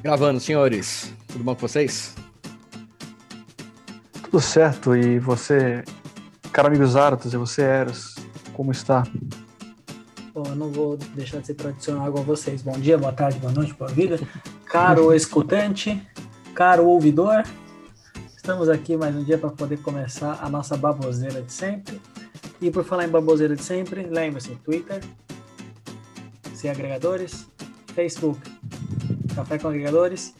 Gravando, senhores. Tudo bom com vocês? Tudo certo. E você, cara amigo Zaratos, e você, Eros, como está? Bom, eu não vou deixar de ser tradicional igual vocês. Bom dia, boa tarde, boa noite, boa vida. Caro escutante, caro ouvidor, estamos aqui mais um dia para poder começar a nossa baboseira de sempre. E por falar em baboseira de sempre, lembre-se, Twitter, sem agregadores, Facebook, Café com Agregadores,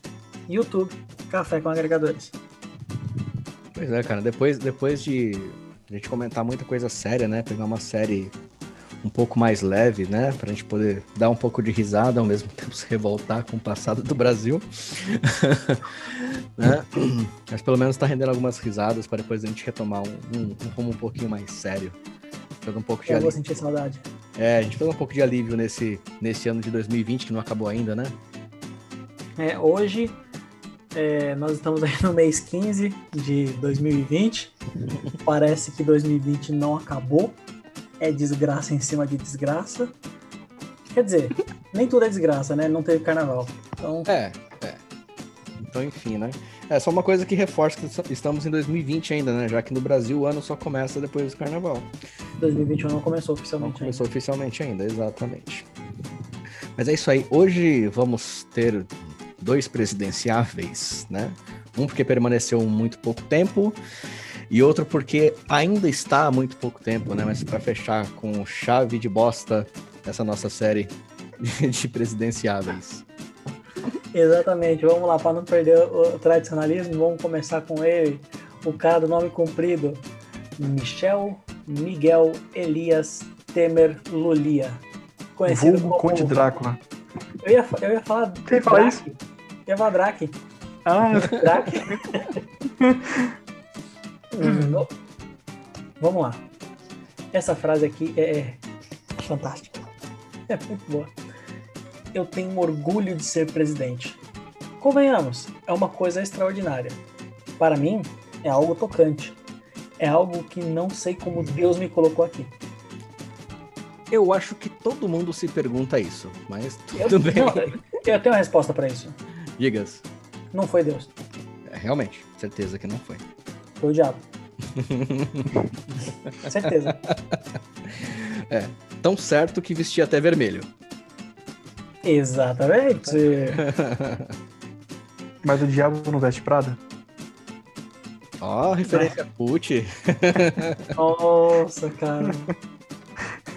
YouTube, Café com Agregadores. Pois é, cara, depois, depois de a gente comentar muita coisa séria, né? Pegar uma série um pouco mais leve, né? Pra gente poder dar um pouco de risada, ao mesmo tempo se revoltar com o passado do Brasil. né? Mas pelo menos tá rendendo algumas risadas para depois a gente retomar um, um, um rumo um pouquinho mais sério. Fazer um pouco de Eu vou alívio. sentir saudade. É, a gente fez um pouco de alívio nesse, nesse ano de 2020, que não acabou ainda, né? É, hoje é, nós estamos aí no mês 15 de 2020. Parece que 2020 não acabou. É desgraça em cima de desgraça. Quer dizer, nem tudo é desgraça, né? Não teve carnaval. Então, É, é. Então, enfim, né? É só uma coisa que reforça que estamos em 2020 ainda, né? Já que no Brasil o ano só começa depois do carnaval. 2021 não começou Não oficialmente começou oficialmente ainda, exatamente. Mas é isso aí. Hoje vamos ter dois presidenciáveis, né? Um porque permaneceu muito pouco tempo e outro porque ainda está há muito pouco tempo, né? Mas para fechar com chave de bosta essa nossa série de, de presidenciáveis. Exatamente. Vamos lá, para não perder o tradicionalismo, vamos começar com ele, o cara do nome comprido, Michel Miguel Elias Temer Lulia. Conhecido Vulgo como... Conde Drácula. Eu ia, eu ia falar. Quem fala Drake. isso? Eu ia falar Drake. Ah, Drake. Hum, Vamos lá. Essa frase aqui é, é fantástica. É muito boa. Eu tenho orgulho de ser presidente. Convenhamos, é uma coisa extraordinária. Para mim, é algo tocante. É algo que não sei como Deus me colocou aqui. Eu acho que todo mundo se pergunta isso, mas Eu, tudo bem. não, eu tenho uma resposta para isso. Digas. Não foi Deus, É, realmente, certeza que não foi. foi o diabo. Certeza. Tão certo que vestia até vermelho. Exatamente. mas o diabo não veste Prada? Ó, referência Put. Nossa, cara.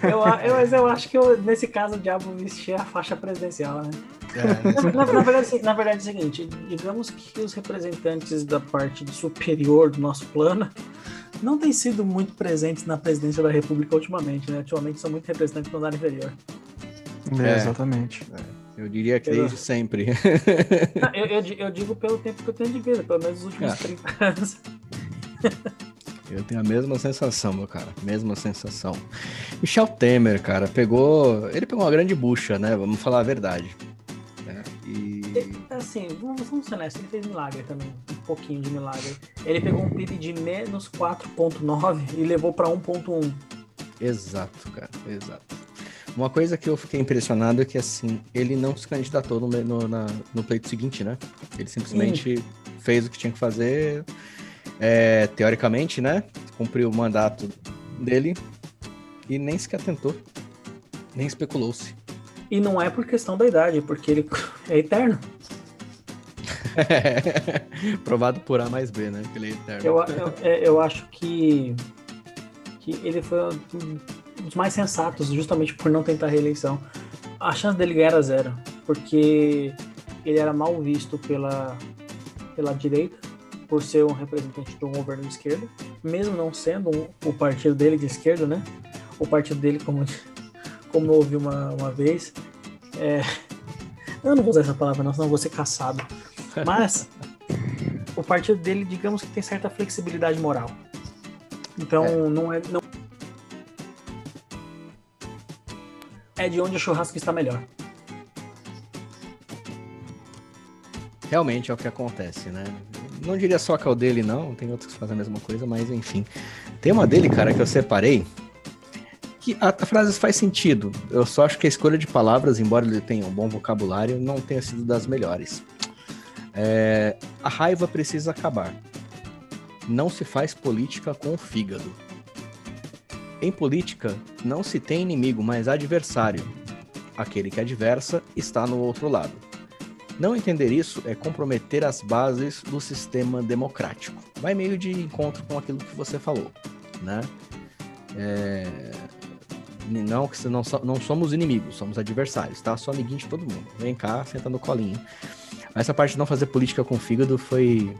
Eu, eu, mas eu acho que eu, nesse caso o diabo vestia a faixa presidencial, né? É, Na, na- na verdade, assim, na verdade é o seguinte, digamos que os representantes da parte superior do nosso plano não têm sido muito presentes na presidência da república ultimamente, né? Ultimamente são muito representantes do andar inferior. É, É. exatamente. eu diria que desde sempre. Não, Eu, eu eu digo pelo tempo que eu tenho de vida, pelo menos os últimos Ah. 30 anos. Eu tenho a mesma sensação, meu cara. Mesma sensação. Michel Temer, cara, pegou. Ele pegou uma grande bucha, né? Vamos falar a verdade. né? E. Assim, vamos, vamos ser honestos, ele fez milagre também, um pouquinho de milagre. Ele pegou um PIB de menos 4.9 e levou para 1.1. Exato, cara, exato. Uma coisa que eu fiquei impressionado é que, assim, ele não se candidatou no, no, na- no pleito seguinte, né? Ele simplesmente fez o que tinha que fazer, é, teoricamente, né? Cumpriu o mandato dele e nem sequer tentou, nem especulou-se. E não é por questão da idade, porque ele é eterno. Provado por A mais B, né? Que ele é eterno. Eu, eu, é, eu acho que, que ele foi um dos mais sensatos, justamente por não tentar reeleição. A chance dele ganhar era zero, porque ele era mal visto pela, pela direita, por ser um representante de um governo de esquerda, mesmo não sendo um- o partido dele de esquerda, né? O partido dele, como, como eu ouvi uma, uma vez, é... eu não vou usar essa palavra não, senão eu vou ser caçado. Mas o partido dele, digamos que tem certa flexibilidade moral. Então É. não é não é de onde o churrasco está melhor. Realmente é o que acontece, né? Não diria só que é o dele, não. Tem outros que fazem a mesma coisa, mas enfim. Tem uma dele, cara, que eu separei. Que a, a frase faz sentido. Eu só acho que a escolha de palavras, embora ele tenha um bom vocabulário, não tenha sido das melhores. É, a raiva precisa acabar. Não se faz política com o fígado. Em política, não se tem inimigo, mas adversário. Aquele que adversa está no outro lado. Não entender isso é comprometer as bases do sistema democrático. Vai meio de encontro com aquilo que você falou, né? É... Não que não, não somos inimigos, somos adversários, tá? Sou amiguinho de todo mundo. Vem cá, senta no colinho. Essa parte de não fazer política com fígado foi.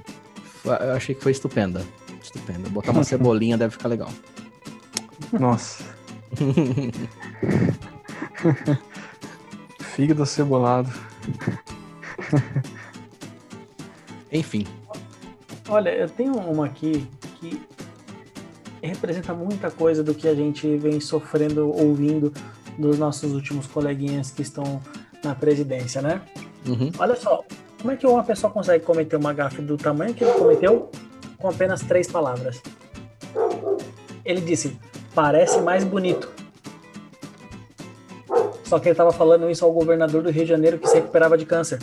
Eu achei que foi estupenda. Estupenda. Botar uma cebolinha deve ficar legal. Nossa. fígado cebolado. Enfim. Olha, eu tenho uma aqui que representa muita coisa do que a gente vem sofrendo, ouvindo dos nossos últimos coleguinhas que estão na presidência, né? Uhum. Olha só, como é que uma pessoa consegue cometer uma gafe do tamanho que ele cometeu com apenas três palavras? Ele disse, parece mais bonito. Só que ele estava falando isso ao governador do Rio de Janeiro que se recuperava de câncer.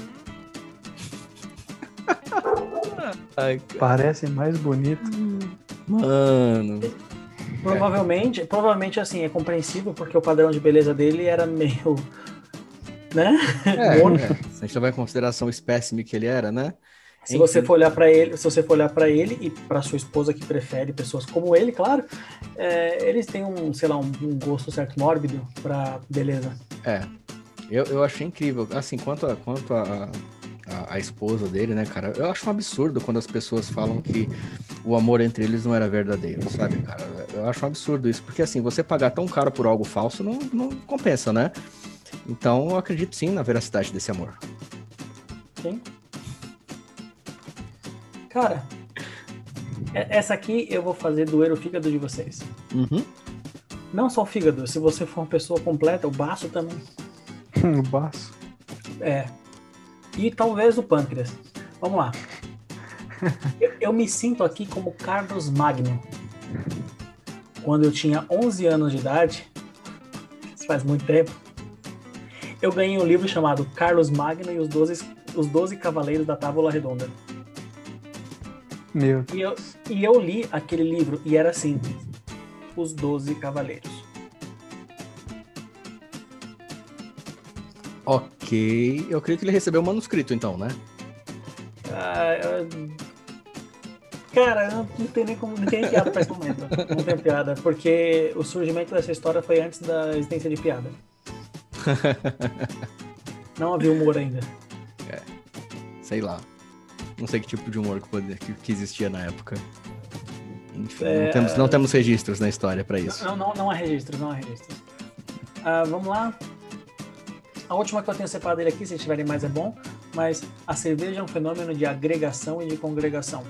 Ai, Parece mais bonito. Mano. Provavelmente, provavelmente assim, é compreensível porque o padrão de beleza dele era meio. Né? É, é. Se a gente levar em consideração o espécime que ele era, né? Se Enfim. você for olhar para ele, se você for olhar para ele e para sua esposa que prefere pessoas como ele, claro, é, eles têm um, sei lá, um, um gosto certo mórbido para beleza. É, eu, eu achei incrível. Assim, quanto a, quanto a, a, a, esposa dele, né, cara? Eu acho um absurdo quando as pessoas falam que o amor entre eles não era verdadeiro, sabe, cara? Eu acho um absurdo isso, porque assim, você pagar tão caro por algo falso não, não compensa, né? Então eu acredito sim na veracidade desse amor. Sim. Cara, essa aqui eu vou fazer doer o fígado de vocês. Uhum. Não só o fígado, se você for uma pessoa completa, o baço também. o baço? É, e talvez o pâncreas. Vamos lá. eu, eu me sinto aqui como Carlos Magno. Quando eu tinha 11 anos de idade, isso faz muito tempo, eu ganhei um livro chamado Carlos Magno e os 12, os 12 Cavaleiros da Távola Redonda. Meu. E eu, e eu li aquele livro e era assim: Os 12 Cavaleiros. Ok. Eu creio que ele recebeu o manuscrito, então, né? Ah, eu... Cara, não, não tem nem como. Não tem piada pra esse momento. Não tem piada. Porque o surgimento dessa história foi antes da existência de piada. não havia humor ainda. É. Sei lá. Não sei que tipo de humor que, que existia na época. Enfim, é... não, temos, não temos registros na história para isso. Não, não, não há registros, não há registros. Uh, vamos lá. A última que eu tenho separado ele aqui, se tiverem mais é bom, mas a cerveja é um fenômeno de agregação e de congregação.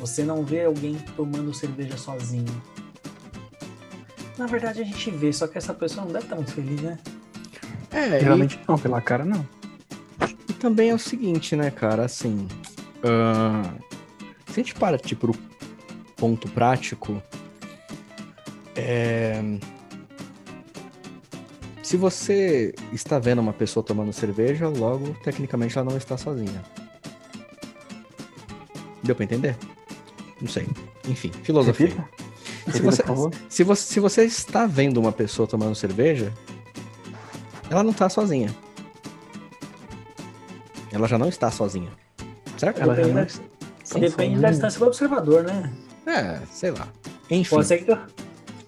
Você não vê alguém tomando cerveja sozinho. Na verdade a gente vê, só que essa pessoa não deve estar muito feliz, né? É, geralmente e... não, pela cara não. E também é o seguinte, né, cara, assim. Uh... Se a gente para, tipo, pro ponto prático, é se você está vendo uma pessoa tomando cerveja, logo, tecnicamente, ela não está sozinha. Deu para entender? Não sei. Enfim, filosofia. Repita. Se você, se, você, se você está vendo uma pessoa tomando cerveja, ela não está sozinha. Ela já não está sozinha. Certo? Ela já não está Depende da distância do observador, né? É, sei lá. Enfim. Pode ser que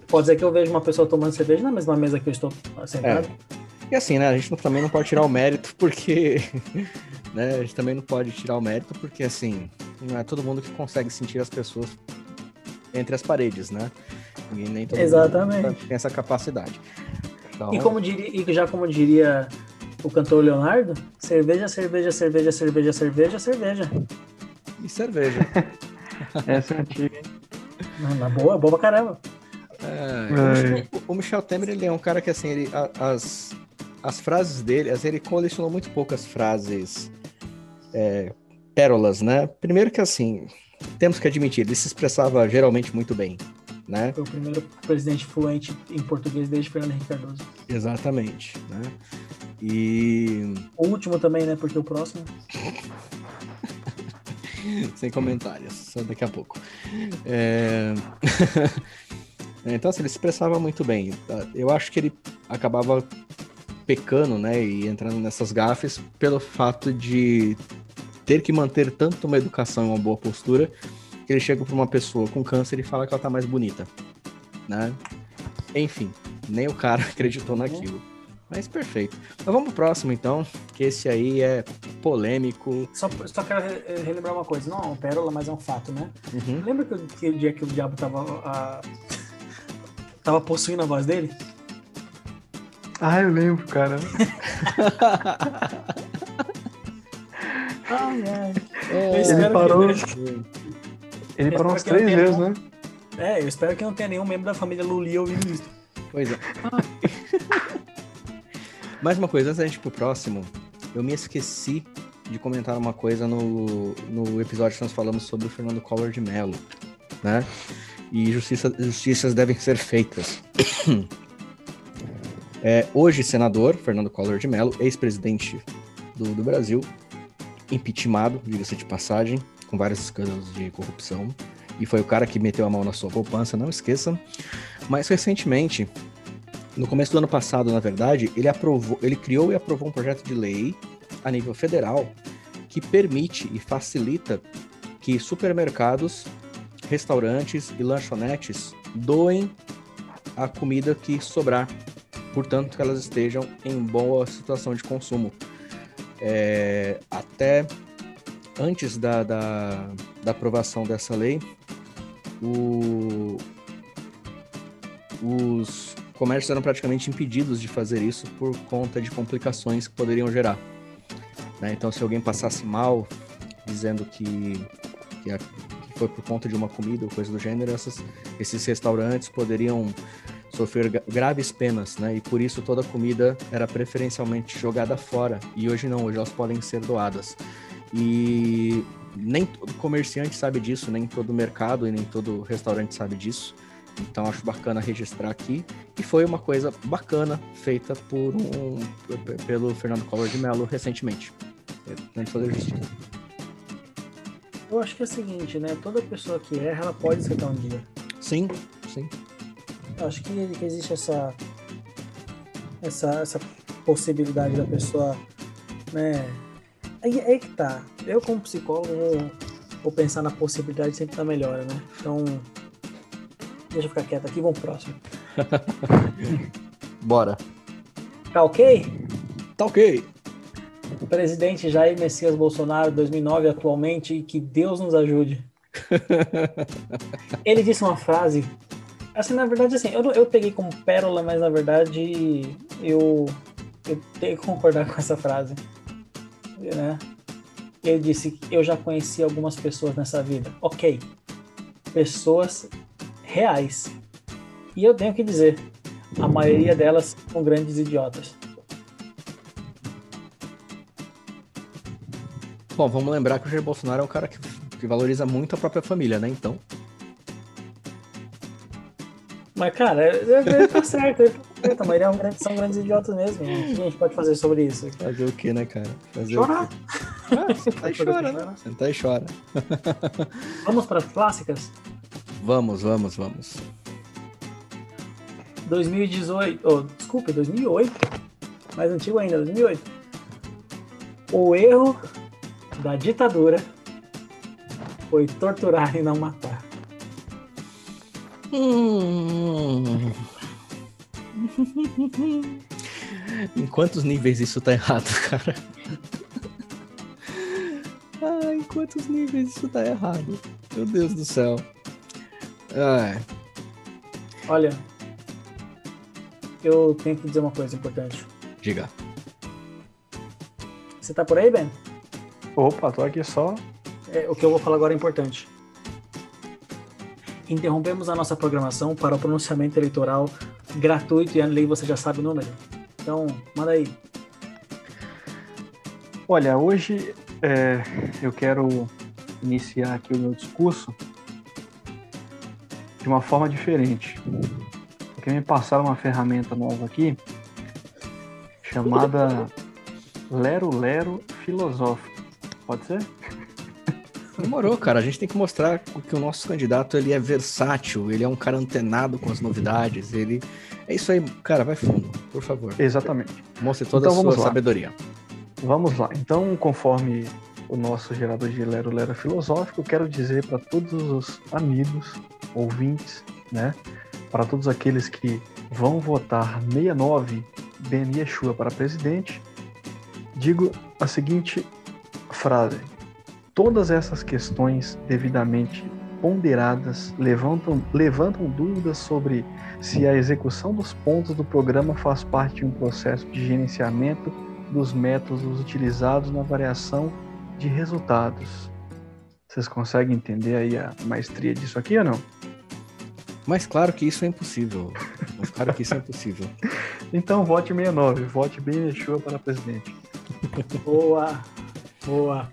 Pode ser que eu veja uma pessoa tomando cerveja na mesma mesa que eu estou sentado. É. E assim, né? A gente também não pode tirar o mérito porque. né, a gente também não pode tirar o mérito porque, assim, não é todo mundo que consegue sentir as pessoas entre as paredes, né? E nem todo Exatamente. mundo tem essa capacidade. Então... E, como diria, e já como diria o cantor Leonardo, cerveja, cerveja, cerveja, cerveja, cerveja, cerveja. E cerveja. Essa é antiga. Na boa, boa pra caramba. É, o, Michel Temer, ele é um cara que, assim, ele, as, as frases dele, assim, ele colecionou muito poucas frases é, pérolas, né? Primeiro que, assim, temos que admitir, ele se expressava geralmente muito bem, né? Foi o primeiro presidente fluente em português desde Fernando Henrique Cardoso. Exatamente, né? E... O último também, né? Porque o próximo... Sem comentários, só daqui a pouco. É... então, assim, ele se expressava muito bem. Eu acho que ele acabava pecando, né, e entrando nessas gafes pelo fato de ter que manter tanto uma educação e uma boa postura que ele chega para uma pessoa com câncer e fala que ela tá mais bonita, né? Enfim, nem o cara acreditou naquilo. Mas perfeito. Mas vamos pro próximo, então, que esse aí é polêmico. Só, só quero re relembrar uma coisa. Não é uma pérola, mas é um fato, né? Uhum. Lembra que, que o dia que o diabo tava, a... tava possuindo a voz dele? Ah, eu lembro, cara. ai, ai. É, ele parou. Que... Ele parou umas três vezes, nenhum... né? É, eu espero que não tenha nenhum membro da família Luli ouvindo isso. Pois é. Mais uma coisa, antes da gente ir pro próximo, eu me esqueci de comentar uma coisa no, no episódio que nós falamos sobre o Fernando Collor de Mello, né? E justiça, justiças devem ser feitas. É, hoje, senador Fernando Collor de Mello, ex-presidente do, do Brasil, impeachmentado, diga-se de passagem, com vários escândalos de corrupção. E foi o cara que meteu a mão na sua poupança, não esqueçam. Mas recentemente, no começo do ano passado, na verdade, ele aprovou, ele criou e aprovou um projeto de lei a nível federal que permite e facilita que supermercados, restaurantes e lanchonetes doem a comida que sobrar, portanto que elas estejam em boa situação de consumo. É, até antes da, da, da, aprovação dessa lei, o, os comércios eram praticamente impedidos de fazer isso por conta de complicações que poderiam gerar. Né? Então, se alguém passasse mal, dizendo que, que, a, foi por conta de uma comida ou coisa do gênero, essas, esses restaurantes poderiam sofrer graves penas, né? E por isso toda a comida era preferencialmente jogada fora. E hoje não, hoje elas podem ser doadas. E nem todo comerciante sabe disso, nem todo mercado e nem todo restaurante sabe disso. Então acho bacana registrar aqui. E foi uma coisa bacana feita por um, pelo Fernando Collor de Mello recentemente. Tentando fazer justiça. Eu acho que é o seguinte, né? Toda pessoa que erra, ela pode acertar um dia. Sim, sim. Eu acho que, que existe essa, essa, essa possibilidade da pessoa, né? Aí é que tá. Eu, como psicólogo, vou, vou pensar na possibilidade sempre da melhora, né? Então, deixa eu ficar quieto aqui, vamos pro próximo. Bora. Tá ok? Tá ok. O presidente Jair Messias Bolsonaro, 2009 atualmente, e que Deus nos ajude. Ele disse uma frase Assim, na verdade, assim, eu, eu peguei como pérola, mas na verdade eu, eu tenho que concordar com essa frase. Né? Ele disse eu já conheci algumas pessoas nessa vida. Ok. Pessoas reais. E eu tenho que dizer, a maioria delas são grandes idiotas. Bom, vamos lembrar que o Jair Bolsonaro é um cara que, que valoriza muito a própria família, né? Então. Mas, cara, ele tá certo, ele tá certo. Maioria é são grandes idiotas mesmo. O que a gente pode fazer sobre isso? Fazer o que, né, cara? Fazer Chorar. Ah, senta e chora, né? Senta e chora. Vamos para as clássicas? Vamos, vamos, vamos. 2018, oh, desculpa, 2008. Mais antigo ainda, 2008. O erro da ditadura foi torturar e não matar. Hum. em quantos níveis isso tá errado, cara? ah, em quantos níveis isso tá errado? Meu Deus do céu. Ah. Olha, eu tenho que dizer uma coisa importante. Diga. Você tá por aí, Ben? Opa, tô aqui só. É, o que eu vou falar agora é importante interrompemos a nossa programação para o pronunciamento eleitoral gratuito e a lei você já sabe o número. Então, manda aí. Olha, hoje é, eu quero iniciar aqui o meu discurso de uma forma diferente. Porque me passaram uma ferramenta nova aqui chamada Lero Lero Filosófico. Pode ser? Demorou, cara. A gente tem que mostrar que o nosso candidato ele é versátil, ele é um cara antenado com as novidades. Ele é isso aí, cara. Vai fundo, por favor. Exatamente. Mostre toda Então, a sua lá. sabedoria. Vamos lá. Então, conforme o nosso gerador de Lero Lero filosófico, eu quero dizer para todos os amigos, ouvintes, né? Para todos aqueles que vão votar 69 Ben Yeshua para presidente, digo a seguinte frase: Todas essas questões devidamente ponderadas levantam, levantam dúvidas sobre se a execução dos pontos do programa faz parte de um processo de gerenciamento dos métodos utilizados na variação de resultados. Vocês conseguem entender aí a maestria disso aqui ou não? Mas claro que isso é impossível. Mas claro que isso é impossível. Então vote 69, vote bem Yeshua para presidente. Boa, boa.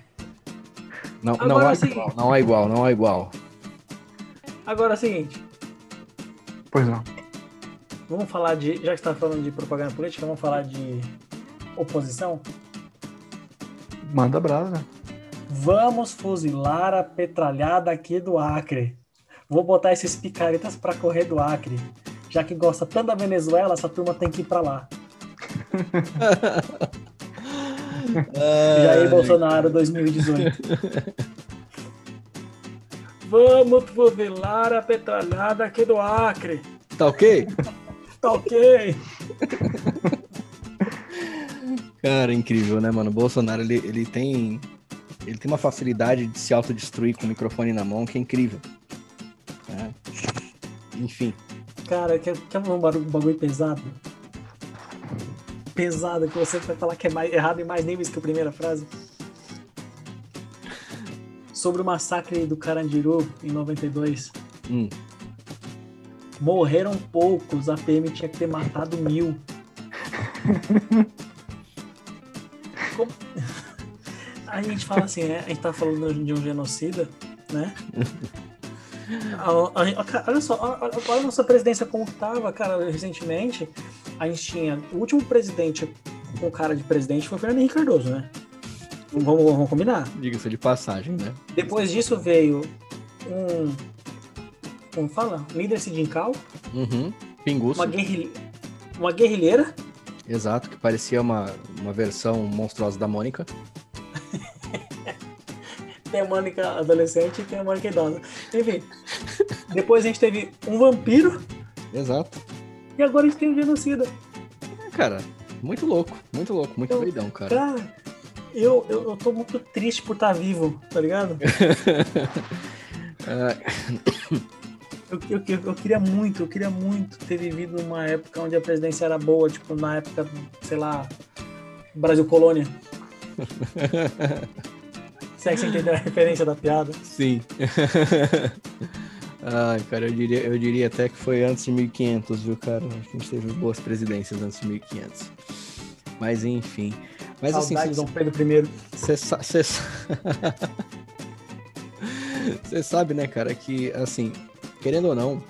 Não, não, é igual, não é igual, não é igual. Agora é o seguinte, Pois não. vamos falar de. Já que está falando de propaganda política, vamos falar de oposição? Manda brasa. Vamos fuzilar a petralhada aqui do Acre. Vou botar esses picaretas pra correr do Acre. Já que gosta tanto da Venezuela, essa turma tem que ir pra lá. Jair Bolsonaro 2018. Vamos fuzilar a petralhada aqui do Acre. Tá ok? Tá ok? Cara, incrível, né, mano? O Bolsonaro, ele, ele tem. Ele tem uma facilidade de se autodestruir com o microfone na mão que é incrível. né? Enfim. Cara, quer, quer um barulho- um bagulho pesado? Pesado, que você vai falar que é mais, errado em mais níveis que a primeira frase. Sobre o massacre do Carandiru em 92. Hum. Morreram poucos, a PM tinha que ter matado mil. Como- A gente fala assim, né? A gente tá falando de um genocida, né? Olha só, olha a nossa presidência como tava, cara, recentemente. A gente tinha. O último presidente com cara de presidente foi o Fernando Henrique Cardoso, né? Vamos, vamos combinar. Diga-se de passagem, né? Depois disso veio um. Como fala? Líder sindical, Uhum. Pinguço. uma, guerrilhe... uma guerrilheira, Exato, que parecia uma, uma versão monstruosa da Mônica. tem a Mônica adolescente e tem a Mônica idosa. Enfim. Depois a gente teve um vampiro Exato. E agora a gente tem um genocida. É, cara, muito louco, muito louco, muito Eu- doidão, cara. Cara, eu, eu, eu tô muito triste por estar vivo, tá ligado? Ah, Eu, eu, eu, eu queria muito, eu queria muito ter vivido uma época onde a presidência era boa, tipo, na época, sei lá, Brasil Colônia. Se é que você entendeu a referência da piada. Sim. Ai, cara, eu diria, eu diria até que foi antes de 1500, viu, cara? Acho que a gente teve boas presidências antes de 1500. Mas enfim. Mas assim, Saudades, cê- Dom Pedro I. Você sa cê sa- Cê sabe, né, cara, que, assim, querendo ou não,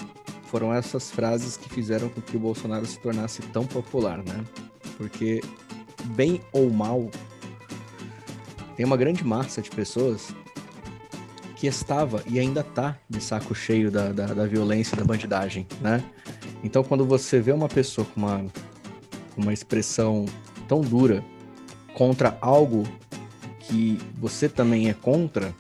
foram essas frases que fizeram com que o Bolsonaro se tornasse tão popular, né? Porque, bem ou mal, tem uma grande massa de pessoas que estava e ainda tá de saco cheio da, da, da violência, da bandidagem, né? Então, quando você vê uma pessoa com uma, uma expressão tão dura contra algo que você também é contra,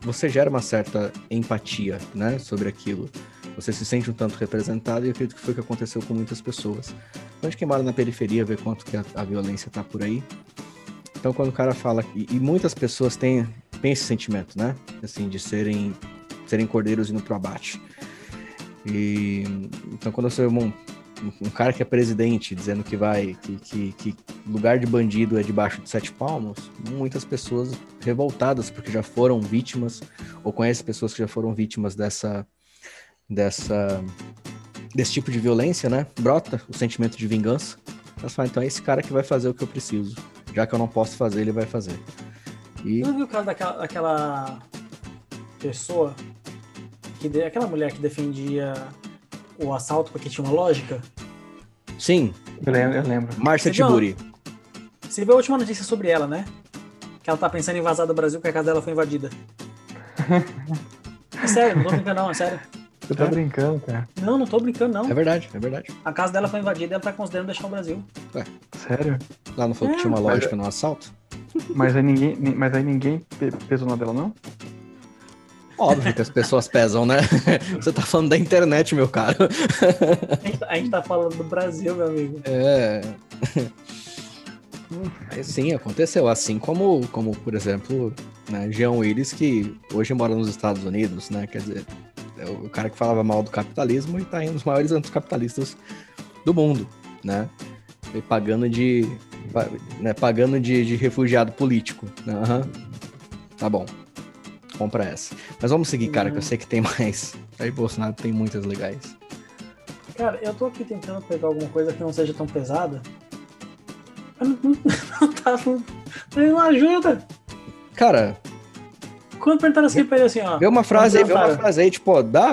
você gera uma certa empatia, né, sobre aquilo. Você se sente um tanto representado e eu acredito que foi o que aconteceu com muitas pessoas. Então, quem mora na periferia vê quanto que a, a violência tá por aí. Então, quando o cara fala... E, e muitas pessoas têm, têm esse sentimento, né? Assim, de serem, serem cordeiros indo pro abate. E... Então, quando você um, um cara que é presidente dizendo que vai... Que, que, que lugar de bandido é debaixo de sete palmos, muitas pessoas revoltadas porque já foram vítimas ou conhecem pessoas que já foram vítimas dessa dessa desse tipo de violência, né? Brota o sentimento de vingança. Elas falam, então é esse cara que vai fazer o que eu preciso. Já que eu não posso fazer, ele vai fazer. E Você não viu o caso daquela, daquela pessoa, que de- aquela mulher que defendia o assalto porque tinha uma lógica? sim, Eu lembro. Eu lembro. Márcia Você viu? Tiburi. Você viu a última notícia sobre ela, né? que ela tá pensando em vazar do Brasil porque a casa dela foi invadida. É sério, não tô brincando não, é sério. Você tá brincando, cara? Não, não tô brincando não. É verdade, é verdade. A casa dela foi invadida e ela tá considerando deixar o Brasil. Sério? Lá não foi que É, tinha uma mas- lógica no assalto? Mas aí ninguém, ni- mas aí ninguém pe- pesou na dela, não? Óbvio que as pessoas pesam, né? Você tá falando da internet, meu caro. A gente, a gente tá falando do Brasil, meu amigo. É. Mas sim, aconteceu. Assim como, como por exemplo, né, Jean Willis, que hoje mora nos Estados Unidos, né? Quer dizer, é o cara que falava mal do capitalismo e tá em um dos maiores anticapitalistas do mundo, né? E pagando de. Né, pagando de, de refugiado político. Aham. Tá bom. Compra essa. Mas vamos seguir, cara, que eu sei que tem mais. Aí Bolsonaro tem muitas legais. Cara, eu tô aqui tentando pegar alguma coisa que não seja tão pesada. Mas não, não, não tá. Não, não ajuda. Cara, Quando perguntaram assim pra ele assim, ó. Vê uma frase aí, vê uma frase aí, tipo, ó, dá,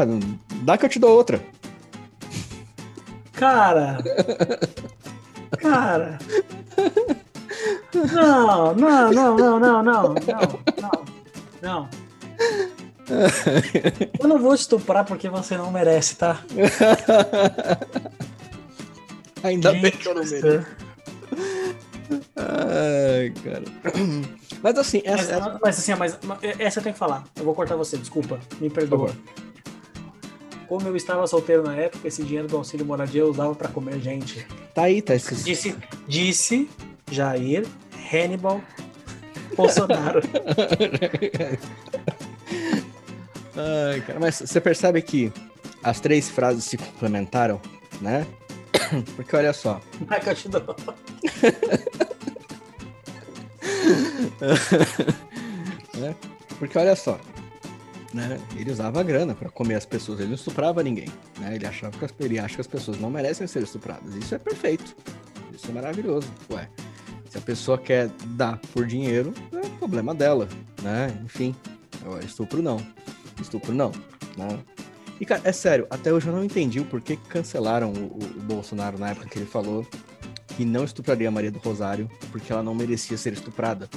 dá que eu te dou outra. Cara. Cara. Não, não, não, não, não, não, não, não. Eu não vou estuprar porque você não merece, tá? Ainda Gente, bem que eu não mereço. Ai, cara. Mas assim, essa. Mas, essa... mas assim, mas, é, essa eu tenho que falar. Eu vou cortar você, desculpa. Me perdoa. Como eu estava solteiro na época, esse dinheiro do auxílio moradia eu usava para comer gente tá aí, tá esses. Disse, disse Jair Hannibal Bolsonaro. Ai, cara, mas você percebe que as três frases se complementaram, né? Porque olha só, Vai que né? Porque olha só, né? Ele usava a grana pra comer as pessoas, ele não estuprava ninguém, né? Ele achava que as, ele acha que as pessoas não merecem ser estupradas. Isso é perfeito. Isso é maravilhoso. Ué, se a pessoa quer dar por dinheiro, é problema dela, né? Enfim, estupro não. Estupro não, né? E, cara, é sério, até hoje eu não entendi o porquê que cancelaram o, o- o Bolsonaro na época que ele falou que não estupraria a Maria do Rosário porque ela não merecia ser estuprada.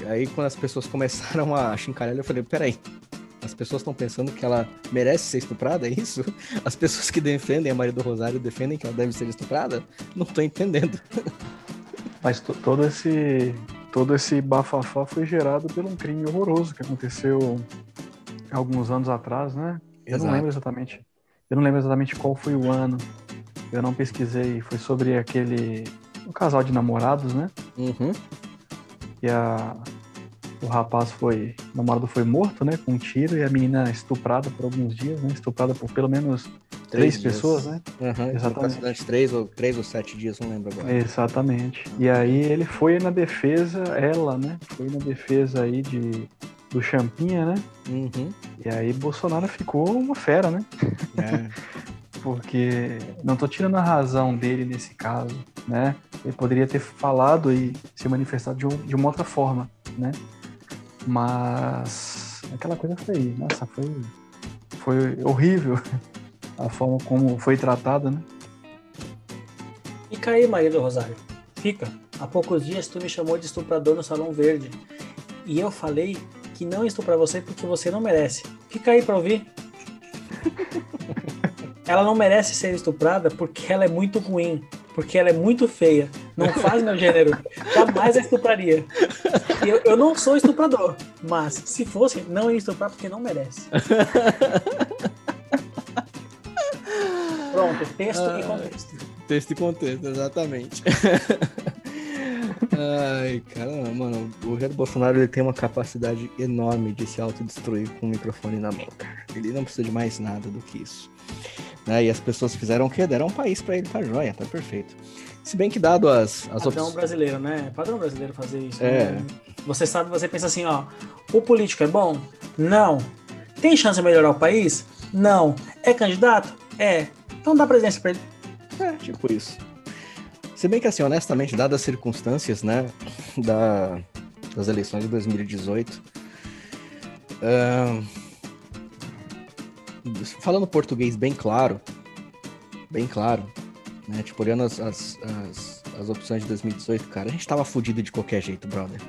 E aí, quando as pessoas começaram a chincalhar, eu falei: peraí, as pessoas estão pensando que ela merece ser estuprada? É isso? As pessoas que defendem a Maria do Rosário defendem que ela deve ser estuprada? Não tô entendendo. Mas to- todo esse todo esse bafafá foi gerado por um crime horroroso que aconteceu alguns anos atrás, né? Eu Exato. não lembro exatamente. Eu não lembro exatamente qual foi o ano. Eu não pesquisei. Foi sobre aquele um casal de namorados, né? Uhum. E a o rapaz foi, o namorado foi morto, né, com um tiro e a menina estuprada por alguns dias, né? Estuprada por pelo menos três, dias. pessoas, né? Uhum. Exatamente. Três ou, três ou sete dias, não lembro agora. Exatamente. E aí ele foi na defesa, ela, né? Foi na defesa aí de do Champinha, né? Uhum. E aí Bolsonaro ficou uma fera, né? É. Porque não tô tirando a razão dele nesse caso, né? Ele poderia ter falado e se manifestado de, um- de uma outra forma, né? Mas aquela coisa foi, nossa, foi, foi horrível a forma como foi tratada, né? Fica aí, Maria do Rosário. Fica. Há poucos dias tu me chamou de estuprador no Salão Verde. E eu falei que não estuprar você porque você não merece. Fica aí pra ouvir. ela não merece ser estuprada porque ela é muito ruim. Porque ela é muito feia. Não faz meu gênero. Jamais a estupraria. Eu, eu não sou estuprador. Mas se fosse, não ia estuprar porque não merece. Pronto, texto e contexto. Texto e contexto, exatamente. Ai, caramba, mano, o Jair Bolsonaro ele tem uma capacidade enorme de se autodestruir com o microfone na mão. cara. Ele não precisa de mais nada do que isso. Né? E as pessoas fizeram o quê? Deram um país pra ele, tá joia, tá perfeito. Se bem que dado as, as Padrão opções. brasileiro, né? Padrão brasileiro fazer isso. É. né? Você sabe, você pensa assim, ó. O político é bom? Não. Tem chance de melhorar o país? Não. É candidato? É. Então dá presidência pra ele. É, tipo isso. Se bem que, assim, honestamente, dadas as circunstâncias, né, da, das eleições de 2018, ahn, falando português bem claro, bem claro, né, tipo, olhando as, as, as, as opções de 2018, cara, a gente tava fudido de qualquer jeito, brother.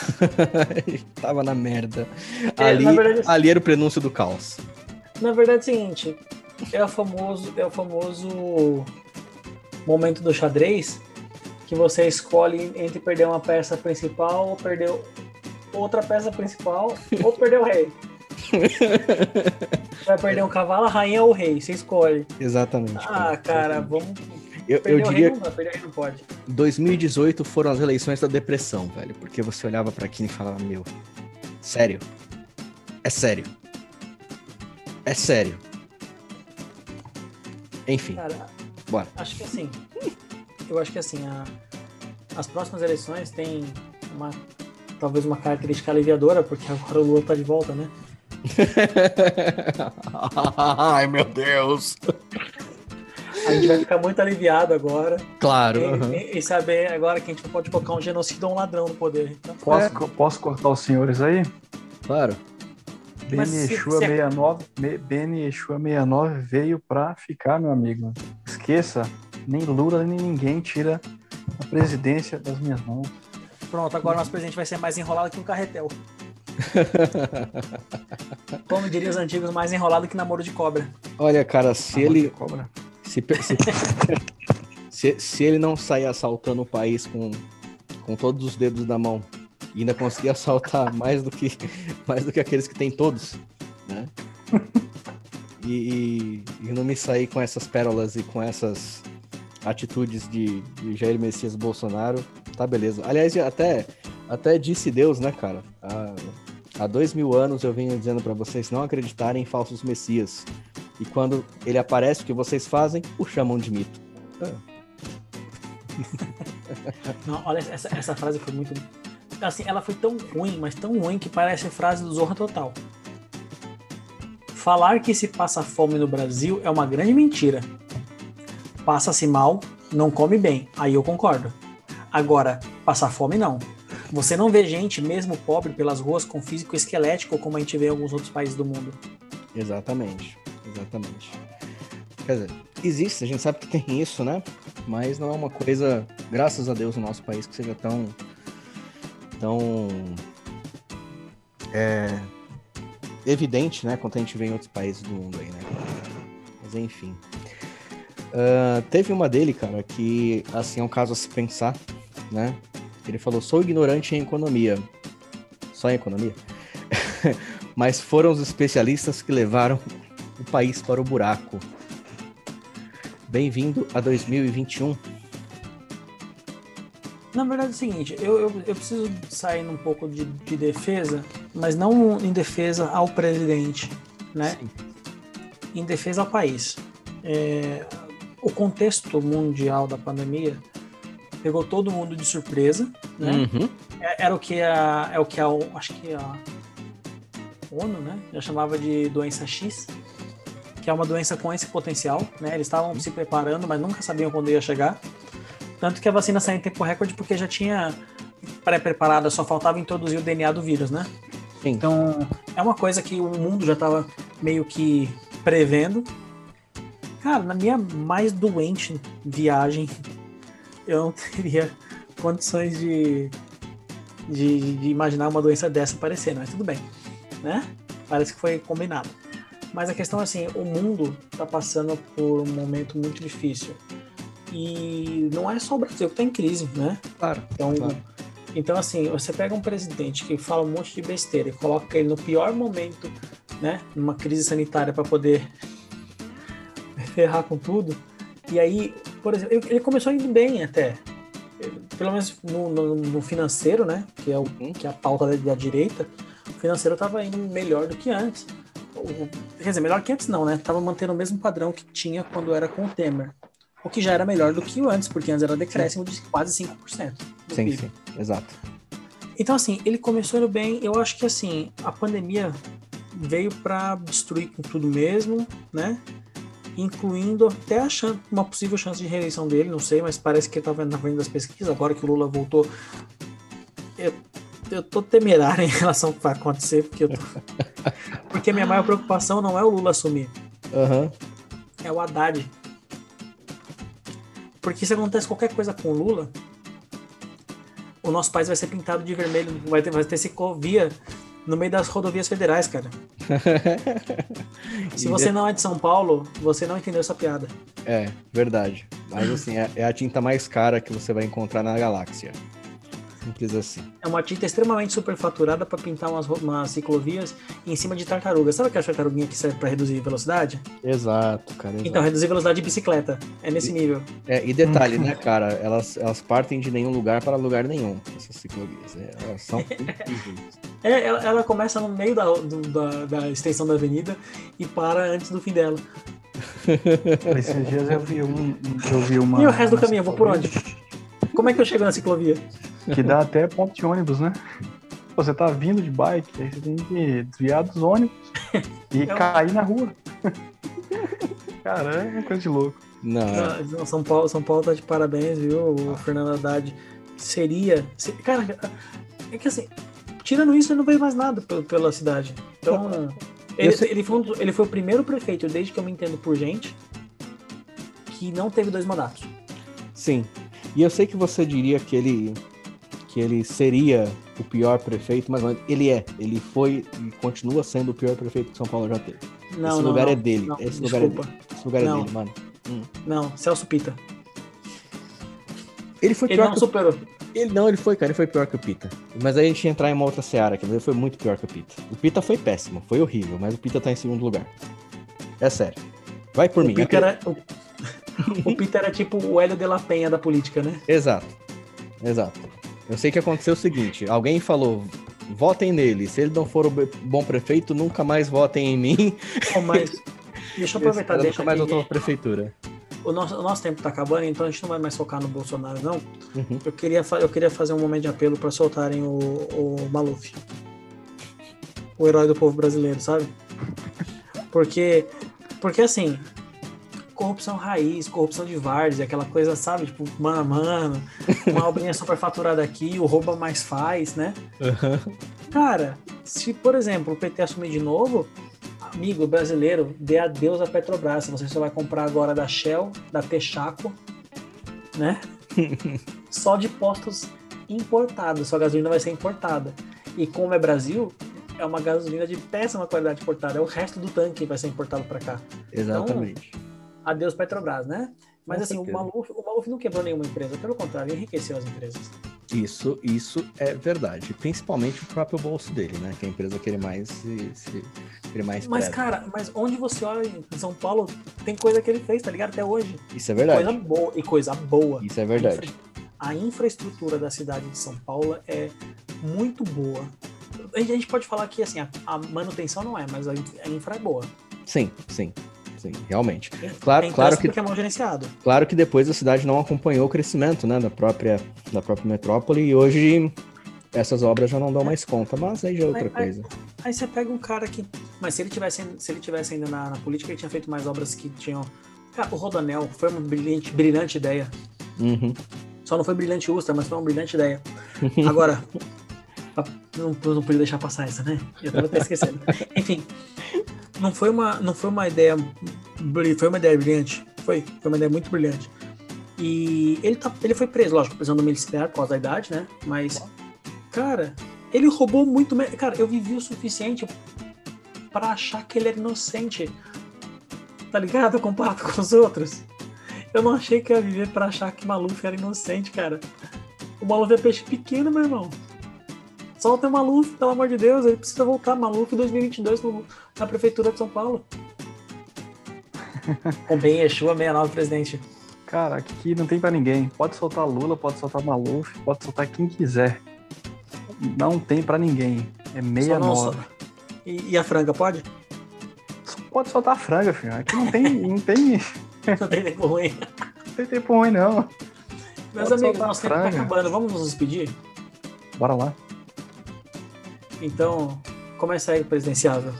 Tava na merda. É, ali, na verdade, assim- ali era o prenúncio do caos. Na verdade é o seguinte, é o famoso, é o famoso momento do xadrez que você escolhe entre perder uma peça principal ou perder outra peça principal ou perder o rei. Vai perder um cavalo, a rainha ou o rei, você escolhe. Exatamente. Ah, cara, vamos Eu, eu rei diria não perder o rei não pode. que 2018 foram as eleições da depressão, velho. Porque você olhava pra aquilo e falava, meu, sério? É sério? É sério? Enfim, Cara, bora. acho que assim, eu acho que assim, a- as próximas eleições têm uma talvez uma característica aliviadora, porque agora o Lula tá de volta, né? Ai, meu Deus. A gente vai ficar muito aliviado agora Claro. e, aham. e- saber agora que a gente não pode colocar um genocida ou um ladrão no poder. Então, Posso, É. posso cortar os senhores aí? Claro. Beni se- Yeshua se- 69, Me- Beni Yeshua 69 veio pra ficar, meu amigo. Esqueça, nem Lula nem ninguém tira a presidência das minhas mãos. pronto, agora nosso presidente vai ser mais enrolado que um carretel. Como diriam os antigos, mais enrolado que namoro de cobra. Olha, cara, se Amor de ele. cobra. Se, se, se, se ele não sair assaltando o país com, com todos os dedos da mão e ainda conseguir assaltar mais do que, mais do que aqueles que tem todos, né? E, e, e não me sair com essas pérolas e com essas atitudes de, de Jair Messias Bolsonaro, tá beleza. Aliás, até, até disse Deus, né, cara? Há, há dois mil anos eu venho dizendo pra vocês não acreditarem em falsos messias. E quando ele aparece, o que vocês fazem? O chamam de mito. Não, olha, essa, essa frase foi muito. Assim, ela foi tão ruim, mas tão ruim que parece frase do Zorra Total. Falar que se passa fome no Brasil é uma grande mentira. Passa-se mal, não come bem. Aí eu concordo. Agora, passar fome não. Você não vê gente, mesmo pobre, pelas ruas com físico esquelético, como a gente vê em alguns outros países do mundo. Exatamente, exatamente. Quer dizer, existe, a gente sabe que tem isso, né? Mas não é uma coisa, graças a Deus, no nosso país que seja tão. tão. é, evidente, né? Quanto a gente vê em outros países do mundo aí, né? Mas enfim. Ah, teve uma dele, cara, que, assim, é um caso a se pensar, né? Ele falou: sou ignorante em economia. Só em economia? Mas foram os especialistas que levaram o país para o buraco. Bem-vindo a 2021. Na verdade é o seguinte, eu, eu, eu preciso sair um pouco de, de defesa, mas não em defesa ao presidente, né? Sim. Em defesa ao país. É, o contexto mundial da pandemia pegou todo mundo de surpresa, né? Uhum. É- Era o que a, é o que a, acho que a ONU, né? Já chamava de doença X, que é uma doença com esse potencial, né? Eles estavam se preparando, mas nunca sabiam quando ia chegar. Tanto que a vacina saiu em tempo recorde porque já tinha pré-preparada, só faltava introduzir o DNA do vírus, né? Sim. Então, é uma coisa que o mundo já estava meio que prevendo. Cara, na minha mais doente viagem, eu não teria condições de, de, de imaginar uma doença dessa aparecer, mas tudo bem, né? Parece que foi combinado. Mas a questão é assim, o mundo está passando por um momento muito difícil. E não é só o Brasil que está em crise, né? Claro. Então, Claro. então, assim, você pega um presidente que fala um monte de besteira e coloca ele no pior momento, né? Numa crise sanitária para poder ferrar com tudo. E aí, por exemplo, ele começou indo bem até. Pelo menos no, no- no financeiro, né? Que é, o, que é a pauta da, da direita. O financeiro estava indo melhor do que antes. O- quer dizer, melhor que antes não, né? Tava mantendo o mesmo padrão que tinha quando era com o Temer. O que já era melhor do que o antes, porque antes era decréscimo de quase 5%. do Sim, PIB. sim. Exato. Então, assim, ele começou indo bem. Eu acho que, assim, a pandemia veio para destruir com tudo mesmo, né? Incluindo até a chan- uma possível chance de reeleição dele, não sei, mas parece que ele estava na frente das pesquisas. Agora que o Lula voltou, eu, eu tô temerário em relação ao que vai acontecer, porque tô... porque a minha maior preocupação não é o Lula assumir, Aham. é o Haddad. Porque se acontece qualquer coisa com o Lula, o nosso país vai ser pintado de vermelho, vai ter, vai ter ciclovia no meio das rodovias federais, cara. Se você não é de São Paulo, você não entendeu essa piada. É, verdade. Mas assim, é, é a tinta mais cara que você vai encontrar na galáxia. Simples assim. É uma tinta extremamente superfaturada para pintar umas, umas ciclovias em cima de tartarugas. Sabe aquela tartaruguinha que serve para reduzir velocidade? Exato, cara. Exato. Então, reduzir velocidade de bicicleta. É nesse E- nível. É, e detalhe, né, cara? Elas, elas partem de nenhum lugar para lugar nenhum, essas ciclovias. É, elas são incríveis. É, ela, ela começa no meio da, do- da, da extensão da avenida e para antes do fim dela. Esses dias eu vi um. Eu vi uma. e o resto do caminho, eu vou por onde? Como é que eu chego na ciclovia? Que dá até ponto de ônibus, né? Você tá vindo de bike, aí você tem que desviar dos ônibus e É um- cair na rua. Cara, é uma coisa de louco. Não, é. Não, São Paulo, São Paulo tá de parabéns, viu? O Fernando Haddad seria. se- cara, é que assim, tirando isso, ele não fez mais nada pe- pela cidade. Então. Ele, ele, foi um ele foi o primeiro prefeito, desde que eu me entendo por gente, que não teve dois mandatos. sim. E eu sei que você diria que ele que ele seria o pior prefeito, mas não, ele é. Ele foi e continua sendo o pior prefeito que São Paulo já teve. Não, Esse não, lugar não, é dele. não, Esse lugar é desculpa. dele. Esse lugar é dele, mano. Não, Celso Pita. Ele foi Ele pior não que superou. Ele não, ele foi, cara, ele foi pior que o Pita. Mas aí a gente ia entrar em uma outra seara, que ele foi muito pior que o Pita. O Pita foi péssimo, foi horrível, mas o Pita tá em segundo lugar. É sério. Vai por O mim. Pita, era, o, o Pita era tipo o Hélio de la Penha da política, né? Exato. Exato. Eu sei que aconteceu o seguinte: alguém falou, votem nele. Se ele não for o bom prefeito, nunca mais votem em mim. Bom, mas deixa eu aproveitar, deixa nunca mais aqui. voltou à prefeitura. O nosso, o nosso tempo tá acabando, então a gente não vai mais focar no Bolsonaro, não. Uhum. Eu queria, eu queria fazer um momento de apelo para soltarem o, o Maluf. O herói do povo brasileiro, sabe? Porque, porque assim, corrupção raiz, corrupção de várzea, aquela coisa, sabe? Tipo, mano a mano, uma obrinha super faturada aqui, o rouba mais faz, né? Cara, se, por exemplo, o PT assumir de novo, amigo brasileiro, dê adeus à Petrobras. Você só vai comprar agora da Shell, da Texaco, né? só de postos importados. Sua gasolina vai ser importada. E como é Brasil, é uma gasolina de péssima qualidade importada. É o resto do tanque que vai ser importado para cá. Exatamente. Adeus Petrobras, né? Mas Com assim, o. Maluf, o Maluf não quebrou nenhuma empresa. Pelo contrário, enriqueceu as empresas. Isso, isso é verdade. Principalmente o próprio bolso dele, né? Que é a empresa que ele mais se, se- ele mais Mas, preza. cara, mas onde você olha em São Paulo, tem coisa que ele fez, tá ligado? Até hoje. Isso é verdade. Coisa boa. E coisa boa. Isso é verdade. A infraestrutura da cidade de São Paulo é muito boa. A gente, a gente pode falar que assim, a, a manutenção não é, mas a, a infra é boa. Sim, sim, sim, realmente. Claro, Tem claro que é. Claro que depois a cidade não acompanhou o crescimento né, da, própria, da própria metrópole e hoje essas obras já não dão mais conta, mas aí já é outra mas- coisa. Aí você pega um cara que. Mas se ele tivesse, se ele tivesse ainda na, na política, ele tinha feito mais obras que tinham. Cara, o Rodanel foi uma brilhante, brilhante ideia. Uhum. Só não foi brilhante Ustra, mas foi uma brilhante ideia. Agora, não, não podia deixar passar essa, né? Eu tava até esquecendo. Enfim, não foi uma, não foi uma ideia, foi uma ideia brilhante. Foi, foi uma ideia muito brilhante. E ele, tá, ele foi preso, lógico, prisão domiciliar por causa da idade, né? Mas, cara, ele roubou muito. Cara, eu vivi o suficiente pra achar que ele era inocente. Tá ligado? Comparado com os outros. Eu não achei que eu ia viver pra achar que Maluf era inocente, cara. O Maluf é peixe pequeno, meu irmão. Solta o Maluf, pelo amor de Deus. Ele precisa voltar. Maluf 2022 no- na Prefeitura de São Paulo. Com bem Yeshua 69, presidente. Cara, aqui não tem pra ninguém. Pode soltar Lula, pode soltar Maluf, pode soltar quem quiser. Não tem pra ninguém. É Só não 69. só- E, e a franga, pode? Só Pode soltar a franga, filho. Aqui não tem, não tem, Não tem tempo ruim. não tem tempo ruim, não. Meus Pode amigos, nosso tempo tá acabando. Vamos nos despedir? Bora lá. Então, começa aí, presidenciável.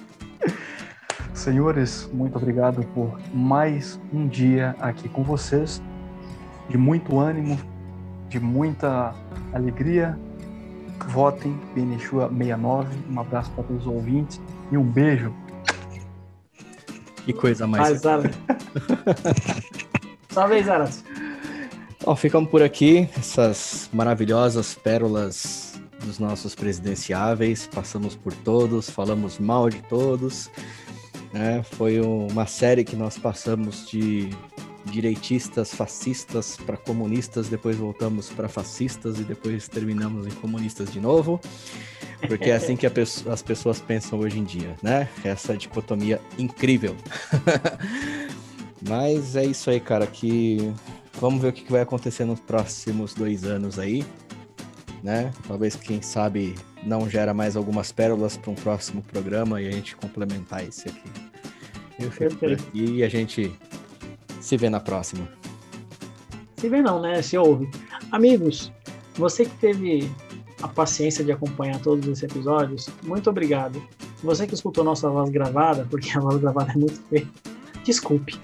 Senhores, muito obrigado por mais um dia aqui com vocês. De muito ânimo, de muita alegria. Votem Benechua 69. Um abraço para todos os ouvintes e um beijo. Que coisa mais. Zara. Salve Zara. Bom, ficamos por aqui, essas maravilhosas pérolas dos nossos presidenciáveis, passamos por todos, falamos mal de todos. Né? Foi uma série que nós passamos de direitistas, fascistas para comunistas, depois voltamos para fascistas e depois terminamos em comunistas de novo, porque é assim que as pessoas pensam hoje em dia, né? Essa dicotomia incrível. Mas é isso aí, cara, que vamos ver o que vai acontecer nos próximos dois anos aí, né? Talvez, quem sabe, não gera mais algumas pérolas para um próximo programa e a gente complementar esse aqui. Eu fico por aqui e a gente se vê na próxima. Se vê não, né? Se ouve. Amigos, você que teve a paciência de acompanhar todos esses episódios, muito obrigado. Você que escutou nossa voz gravada, porque a voz gravada é muito feia, desculpe.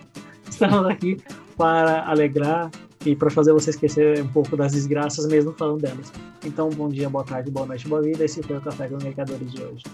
Estamos aqui para alegrar e para fazer você esquecer um pouco das desgraças, mesmo falando delas. Então, bom dia, boa tarde, boa noite, boa vida. Esse foi o Café com Mercadores de hoje.